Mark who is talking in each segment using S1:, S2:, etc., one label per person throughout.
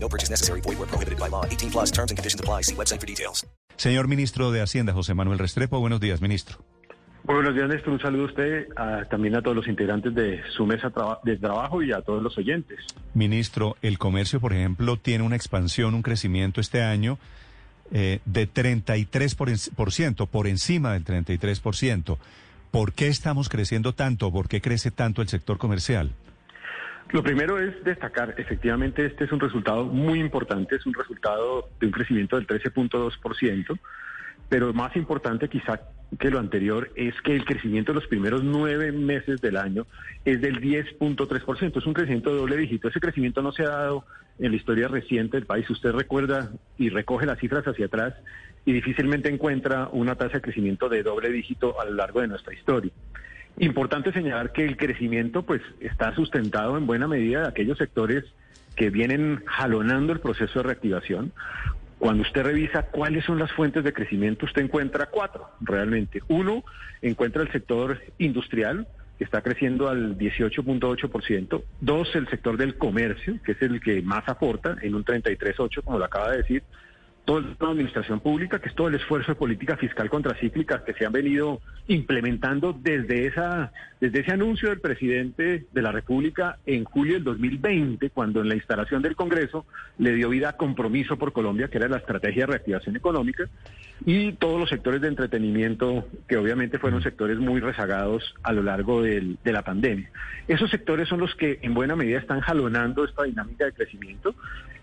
S1: No purchase necessary. Void where prohibited by law. 18 plus terms and conditions apply. See website for details.
S2: Señor ministro de Hacienda, José Manuel Restrepo, buenos días, ministro.
S3: Muy buenos días, Néstor. Un saludo a usted, a- también a todos los integrantes de su mesa traba- de trabajo y a todos los oyentes.
S2: Ministro, el comercio, por ejemplo, tiene una expansión, un crecimiento este año eh, de 33%, por, en- por ciento, por encima del 33%. ¿Por qué estamos creciendo tanto? ¿Por qué crece tanto el sector comercial?
S3: Lo primero es destacar, efectivamente, este es un resultado muy importante, es un resultado de un crecimiento del 13.2%, pero más importante quizá que lo anterior es que el crecimiento de los primeros nueve meses del año es del 10.3%, es un crecimiento de doble dígito. Ese crecimiento no se ha dado en la historia reciente del país. Usted recuerda y recoge las cifras hacia atrás y difícilmente encuentra una tasa de crecimiento de doble dígito a lo largo de nuestra historia. Importante señalar que el crecimiento pues está sustentado en buena medida de aquellos sectores que vienen jalonando el proceso de reactivación. Cuando usted revisa cuáles son las fuentes de crecimiento, usted encuentra cuatro realmente. Uno, encuentra el sector industrial, que está creciendo al 18.8%. Dos, el sector del comercio, que es el que más aporta, en un 33.8%, como lo acaba de decir toda la administración pública, que es todo el esfuerzo de política fiscal contracíclica que se han venido implementando desde esa desde ese anuncio del presidente de la República en julio del 2020, cuando en la instalación del Congreso le dio vida a Compromiso por Colombia, que era la estrategia de reactivación económica, y todos los sectores de entretenimiento, que obviamente fueron sectores muy rezagados a lo largo del- de la pandemia. Esos sectores son los que en buena medida están jalonando esta dinámica de crecimiento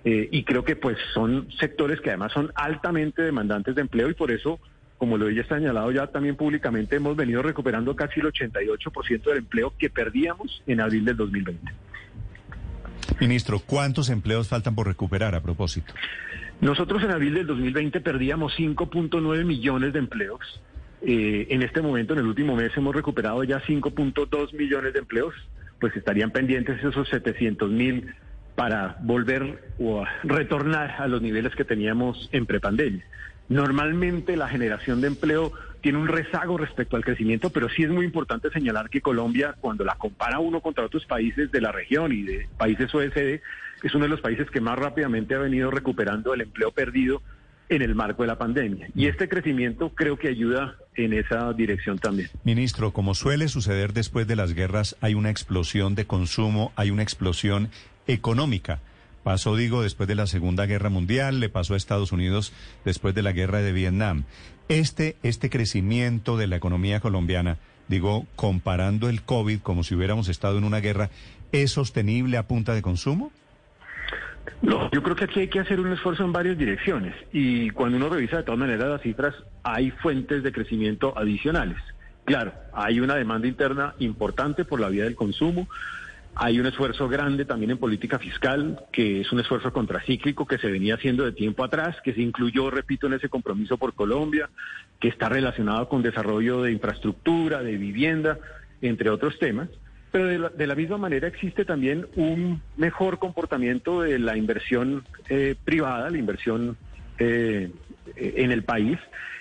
S3: eh, y creo que pues son sectores que además son altamente demandantes de empleo y por eso, como lo he señalado ya también públicamente, hemos venido recuperando casi el 88% del empleo que perdíamos en abril del 2020.
S2: Ministro, ¿cuántos empleos faltan por recuperar a propósito?
S3: Nosotros en abril del 2020 perdíamos 5.9 millones de empleos. Eh, en este momento, en el último mes, hemos recuperado ya 5.2 millones de empleos. Pues estarían pendientes esos 700 mil para volver o retornar a los niveles que teníamos en prepandemia. Normalmente la generación de empleo tiene un rezago respecto al crecimiento, pero sí es muy importante señalar que Colombia, cuando la compara uno contra otros países de la región y de países OECD, es uno de los países que más rápidamente ha venido recuperando el empleo perdido en el marco de la pandemia. Y este crecimiento creo que ayuda en esa dirección también.
S2: Ministro, como suele suceder después de las guerras, hay una explosión de consumo, hay una explosión económica. Pasó, digo, después de la Segunda Guerra Mundial, le pasó a Estados Unidos después de la guerra de Vietnam. Este, este crecimiento de la economía colombiana, digo, comparando el COVID como si hubiéramos estado en una guerra, ¿es sostenible a punta de consumo?
S3: No, yo creo que aquí hay que hacer un esfuerzo en varias direcciones y cuando uno revisa de todas maneras las cifras, hay fuentes de crecimiento adicionales. Claro, hay una demanda interna importante por la vía del consumo, hay un esfuerzo grande también en política fiscal, que es un esfuerzo contracíclico que se venía haciendo de tiempo atrás, que se incluyó, repito, en ese compromiso por Colombia, que está relacionado con desarrollo de infraestructura, de vivienda, entre otros temas. Pero de la, de la misma manera existe también un mejor comportamiento de la inversión eh, privada, la inversión eh, en el país,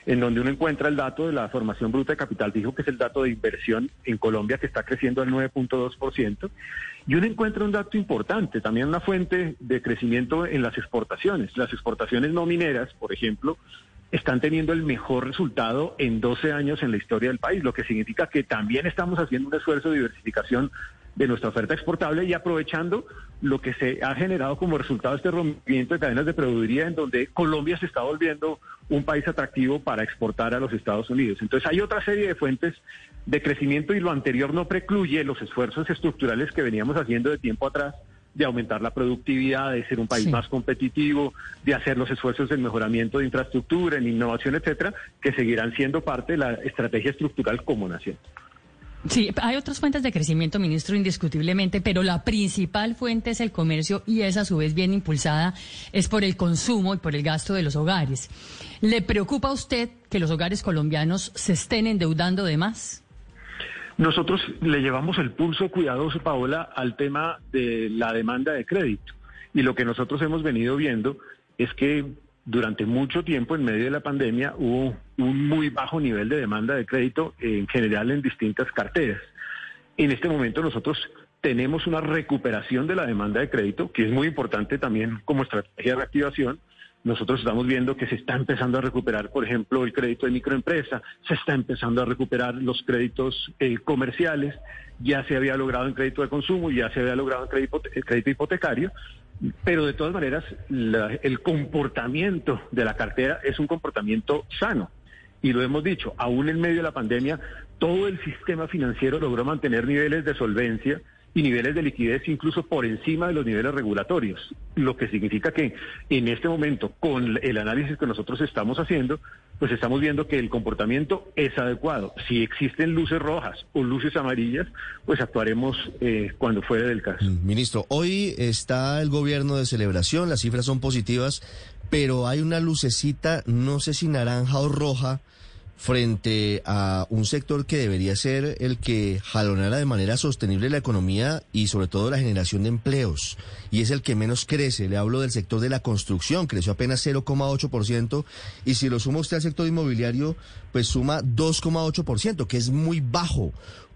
S3: en donde uno encuentra el dato de la formación bruta de capital fijo, que es el dato de inversión en Colombia, que está creciendo al 9.2%, y uno encuentra un dato importante, también una fuente de crecimiento en las exportaciones. Las exportaciones no mineras, por ejemplo, están teniendo el mejor resultado en 12 años en la historia del país, lo que significa que también estamos haciendo un esfuerzo de diversificación de nuestra oferta exportable y aprovechando lo que se ha generado como resultado de este rompimiento de cadenas de proveeduría en donde Colombia se está volviendo un país atractivo para exportar a los Estados Unidos. Entonces hay otra serie de fuentes de crecimiento y lo anterior no precluye los esfuerzos estructurales que veníamos haciendo de tiempo atrás de aumentar la productividad, de ser un país
S4: Sí.
S3: más competitivo, de hacer los esfuerzos en mejoramiento de infraestructura, en innovación, etcétera, que seguirán siendo parte de la estrategia estructural como nación.
S4: Sí, hay otras fuentes de crecimiento, ministro, indiscutiblemente, pero la principal fuente es el comercio y esa a su vez bien impulsada es por el consumo y por el gasto de los hogares. ¿Le preocupa a usted que los hogares colombianos se estén endeudando de más?
S3: Nosotros le llevamos el pulso cuidadoso, Paola, al tema de la demanda de crédito. Y lo que nosotros hemos venido viendo es que durante mucho tiempo, en medio de la pandemia, hubo un muy bajo nivel de demanda de crédito en general en distintas carteras. En este momento nosotros tenemos una recuperación de la demanda de crédito, que es muy importante también como estrategia de reactivación. Nosotros estamos viendo que se está empezando a recuperar, por ejemplo, el crédito de microempresa, se está empezando a recuperar los créditos eh, comerciales, ya se había logrado en crédito de consumo, ya se había logrado en crédito, crédito hipotecario, pero de todas maneras el comportamiento de la cartera es un comportamiento sano. Y lo hemos dicho, aún en medio de la pandemia, todo el sistema financiero logró mantener niveles de solvencia y niveles de liquidez incluso por encima de los niveles regulatorios, lo que significa que en este momento, con el análisis que nosotros estamos haciendo, pues estamos viendo que el comportamiento es adecuado. Si existen luces rojas o luces amarillas, pues actuaremos eh, cuando fuera del caso.
S5: Mm, ministro, hoy está el gobierno de celebración, las cifras son positivas, pero hay una lucecita, no sé si naranja o roja, frente a un sector que debería ser el que jalonara de manera sostenible la economía y sobre todo la generación de empleos. Y es el que menos crece. Le hablo del sector de la construcción, creció apenas 0,8%. Y si lo suma usted al sector inmobiliario, pues suma 2,8%, que es muy bajo.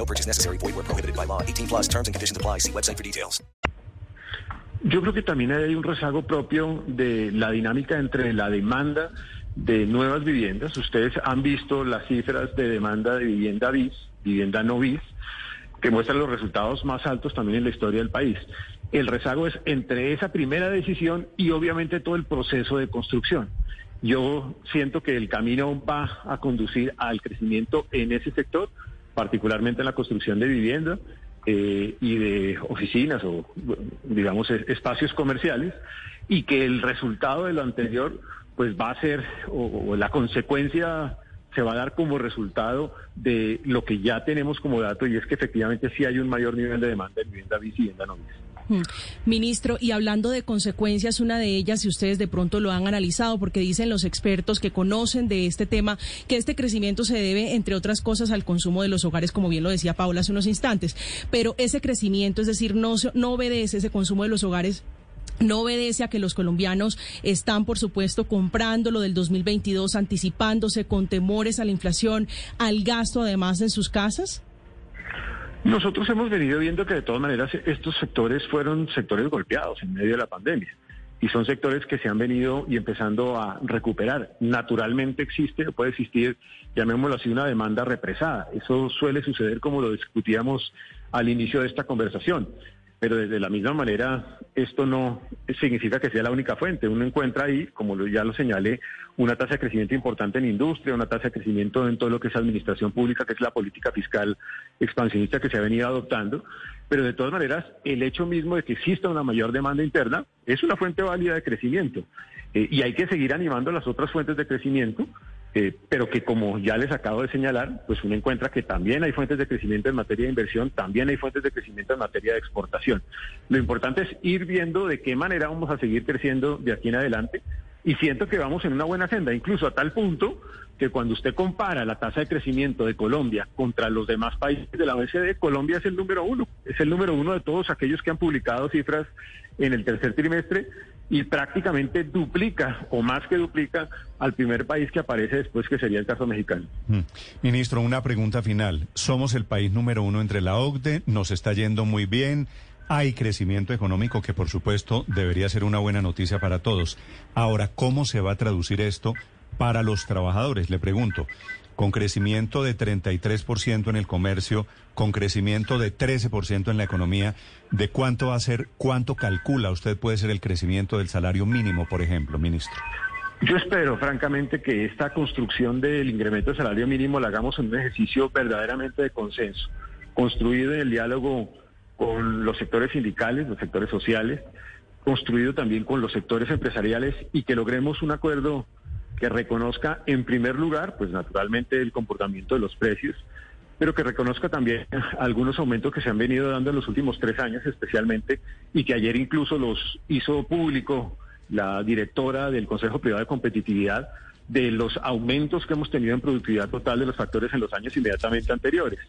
S1: No purchase necessary. Void where prohibited by law. 18 plus terms and conditions apply. See website for details.
S3: Yo creo que también hay un rezago propio de la dinámica entre la demanda de nuevas viviendas. Ustedes han visto las cifras de demanda de vivienda bis, vivienda no bis, que muestran los resultados más altos también en la historia del país. El rezago es entre esa primera decisión y obviamente todo el proceso de construcción. Yo siento que el camino va a conducir al crecimiento en ese sector, particularmente en la construcción de vivienda eh, y de oficinas o, digamos, es- espacios comerciales, y que el resultado de lo anterior, pues va a ser, o, o la consecuencia se va a dar como resultado de lo que ya tenemos como dato, y es que efectivamente sí hay un mayor nivel de demanda en vivienda bis y vivienda no bis.
S6: Ministro, y hablando de consecuencias, una de ellas, si ustedes de pronto lo han analizado, porque dicen los expertos que conocen de este tema, que este crecimiento se debe, entre otras cosas, al consumo de los hogares, como bien lo decía Paula hace unos instantes. Pero ese crecimiento, es decir, no, no obedece ese consumo de los hogares. No obedece a que los colombianos están, por supuesto, comprando lo del 2022, anticipándose con temores a la inflación, al gasto además en sus casas.
S3: Nosotros hemos venido viendo que de todas maneras estos sectores fueron sectores golpeados en medio de la pandemia y son sectores que se han venido y empezando a recuperar. Naturalmente existe, puede existir, llamémoslo así, una demanda represada. Eso suele suceder como lo discutíamos al inicio de esta conversación. Pero desde la misma manera, esto no significa que sea la única fuente. Uno encuentra ahí, como ya lo señalé, una tasa de crecimiento importante en industria, una tasa de crecimiento en todo lo que es administración pública, que es la política fiscal expansionista que se ha venido adoptando. Pero de todas maneras, el hecho mismo de que exista una mayor demanda interna es una fuente válida de crecimiento. Eh, y hay que seguir animando las otras fuentes de crecimiento, eh, pero que como ya les acabo de señalar, pues uno encuentra que también hay fuentes de crecimiento en materia de inversión, también hay fuentes de crecimiento en materia de exportación. Lo importante es ir viendo de qué manera vamos a seguir creciendo de aquí en adelante y siento que vamos en una buena agenda, incluso a tal punto que cuando usted compara la tasa de crecimiento de Colombia contra los demás países de la OECD, Colombia es el número uno, es el número uno de todos aquellos que han publicado cifras en el tercer trimestre y prácticamente duplica o más que duplica al primer país que aparece después, que sería el caso mexicano.
S2: Mm. Ministro, una pregunta final. Somos el país número uno entre la OCDE, nos está yendo muy bien, hay crecimiento económico que por supuesto debería ser una buena noticia para todos. Ahora, ¿cómo se va a traducir esto Para los trabajadores, le pregunto, con crecimiento de 33% en el comercio, con crecimiento de 13% en la economía, ¿de cuánto va a ser, cuánto calcula usted puede ser el crecimiento del salario mínimo, por ejemplo, ministro?
S3: Yo espero, francamente, que esta construcción del incremento del salario mínimo la hagamos en un ejercicio verdaderamente de consenso, construido en el diálogo con los sectores sindicales, los sectores sociales, construido también con los sectores empresariales y que logremos un acuerdo que reconozca en primer lugar, pues naturalmente el comportamiento de los precios, pero que reconozca también algunos aumentos que se han venido dando en los últimos tres años especialmente y que ayer incluso los hizo público la directora del Consejo Privado de Competitividad de los aumentos que hemos tenido en productividad total de los factores en los años inmediatamente anteriores.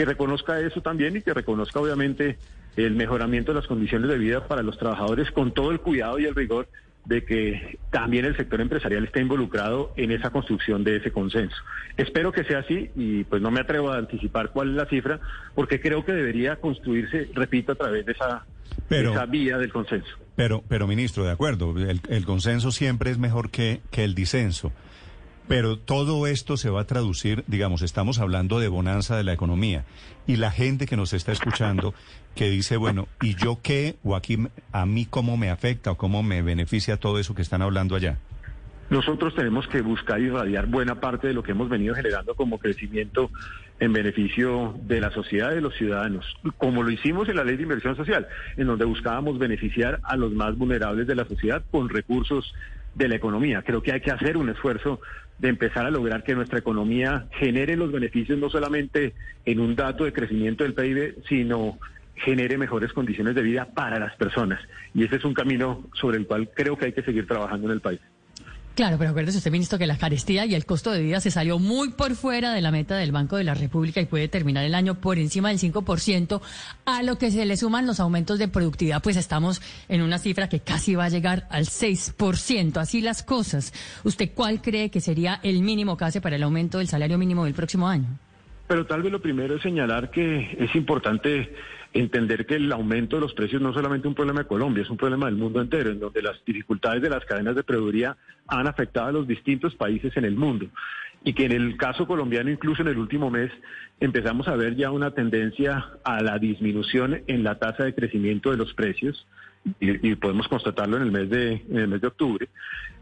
S3: Que reconozca eso también y que reconozca obviamente el mejoramiento de las condiciones de vida para los trabajadores con todo el cuidado y el rigor de que también el sector empresarial esté involucrado en esa construcción de ese consenso. Espero que sea así y pues no me atrevo a anticipar cuál es la cifra porque creo que debería construirse, repito, a través de esa, esa vía del consenso.
S2: Pero, pero ministro, de acuerdo, el, el consenso siempre es mejor que, que el disenso. Pero todo esto se va a traducir, digamos, estamos hablando de bonanza de la economía y la gente que nos está escuchando que dice, bueno, ¿y yo qué? O aquí a mí cómo me afecta o cómo me beneficia todo eso que están hablando allá.
S3: Nosotros tenemos que buscar irradiar buena parte de lo que hemos venido generando como crecimiento en beneficio de la sociedad y de los ciudadanos, como lo hicimos en la ley de inversión social, en donde buscábamos beneficiar a los más vulnerables de la sociedad con recursos de la economía. Creo que hay que hacer un esfuerzo de empezar a lograr que nuestra economía genere los beneficios no solamente en un dato de crecimiento del PIB, sino genere mejores condiciones de vida para las personas. Y ese es un camino sobre el cual creo que hay que seguir trabajando en el país.
S4: Claro, pero acuérdese usted, ministro, que la carestía y el costo de vida se salió muy por fuera de la meta del Banco de la República y puede terminar el año por encima del 5%, a lo que se le suman los aumentos de productividad, pues estamos en una cifra que casi va a llegar al 6%. Así las cosas. ¿Usted cuál cree que sería el mínimo que para el aumento del salario mínimo del próximo año?
S3: Pero tal vez lo primero es señalar que es importante entender que el aumento de los precios no solamente un problema de Colombia, es un problema del mundo entero, en donde las dificultades de las cadenas de proveeduría han afectado a los distintos países en el mundo. Y que en el caso colombiano, incluso en el último mes, empezamos a ver ya una tendencia a la disminución en la tasa de crecimiento de los precios, y, podemos constatarlo en el mes de, en el mes de octubre,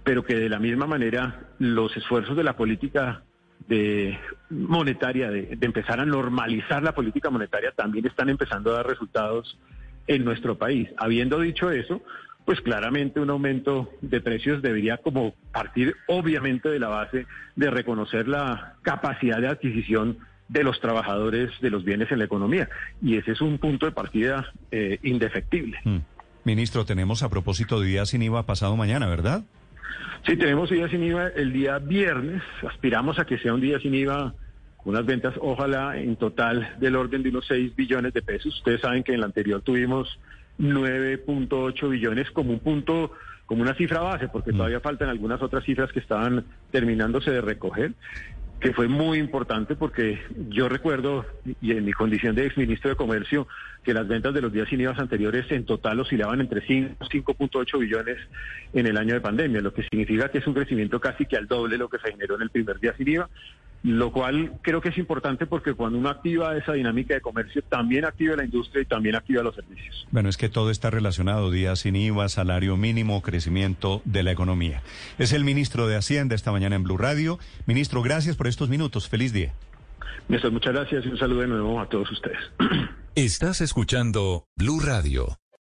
S3: pero que de la misma manera los esfuerzos de la política de monetaria, de, empezar a normalizar la política monetaria, también están empezando a dar resultados en nuestro país. Habiendo dicho eso, pues claramente un aumento de precios debería como partir obviamente de la base de reconocer la capacidad de adquisición de los trabajadores de los bienes en la economía. Y ese es un punto de partida eh, indefectible. Mm.
S2: Ministro, tenemos a propósito de día sin IVA pasado mañana, ¿verdad?
S3: Sí, tenemos día sin IVA el día viernes. Aspiramos a que sea un día sin IVA con unas ventas, ojalá en total del orden de unos 6 billones de pesos. Ustedes saben que en el anterior tuvimos 9.8 billones como un punto, como una cifra base, porque mm. todavía faltan algunas otras cifras que estaban terminándose de recoger que fue muy importante porque yo recuerdo, y en mi condición de exministro de Comercio, que las ventas de los días sin IVA anteriores en total oscilaban entre 5 5.8 billones en el año de pandemia, lo que significa que es un crecimiento casi que al doble lo que se generó en el primer día sin IVA lo cual creo que es importante porque cuando uno activa esa dinámica de comercio, también activa la industria y también activa los servicios.
S2: Bueno, es que todo está relacionado, días sin IVA, salario mínimo, crecimiento de la economía. Es el ministro de Hacienda esta mañana en Blue Radio. Ministro, gracias por estos minutos. Feliz día.
S3: Néstor, muchas gracias y un saludo de nuevo a todos ustedes.
S7: Estás escuchando Blue Radio.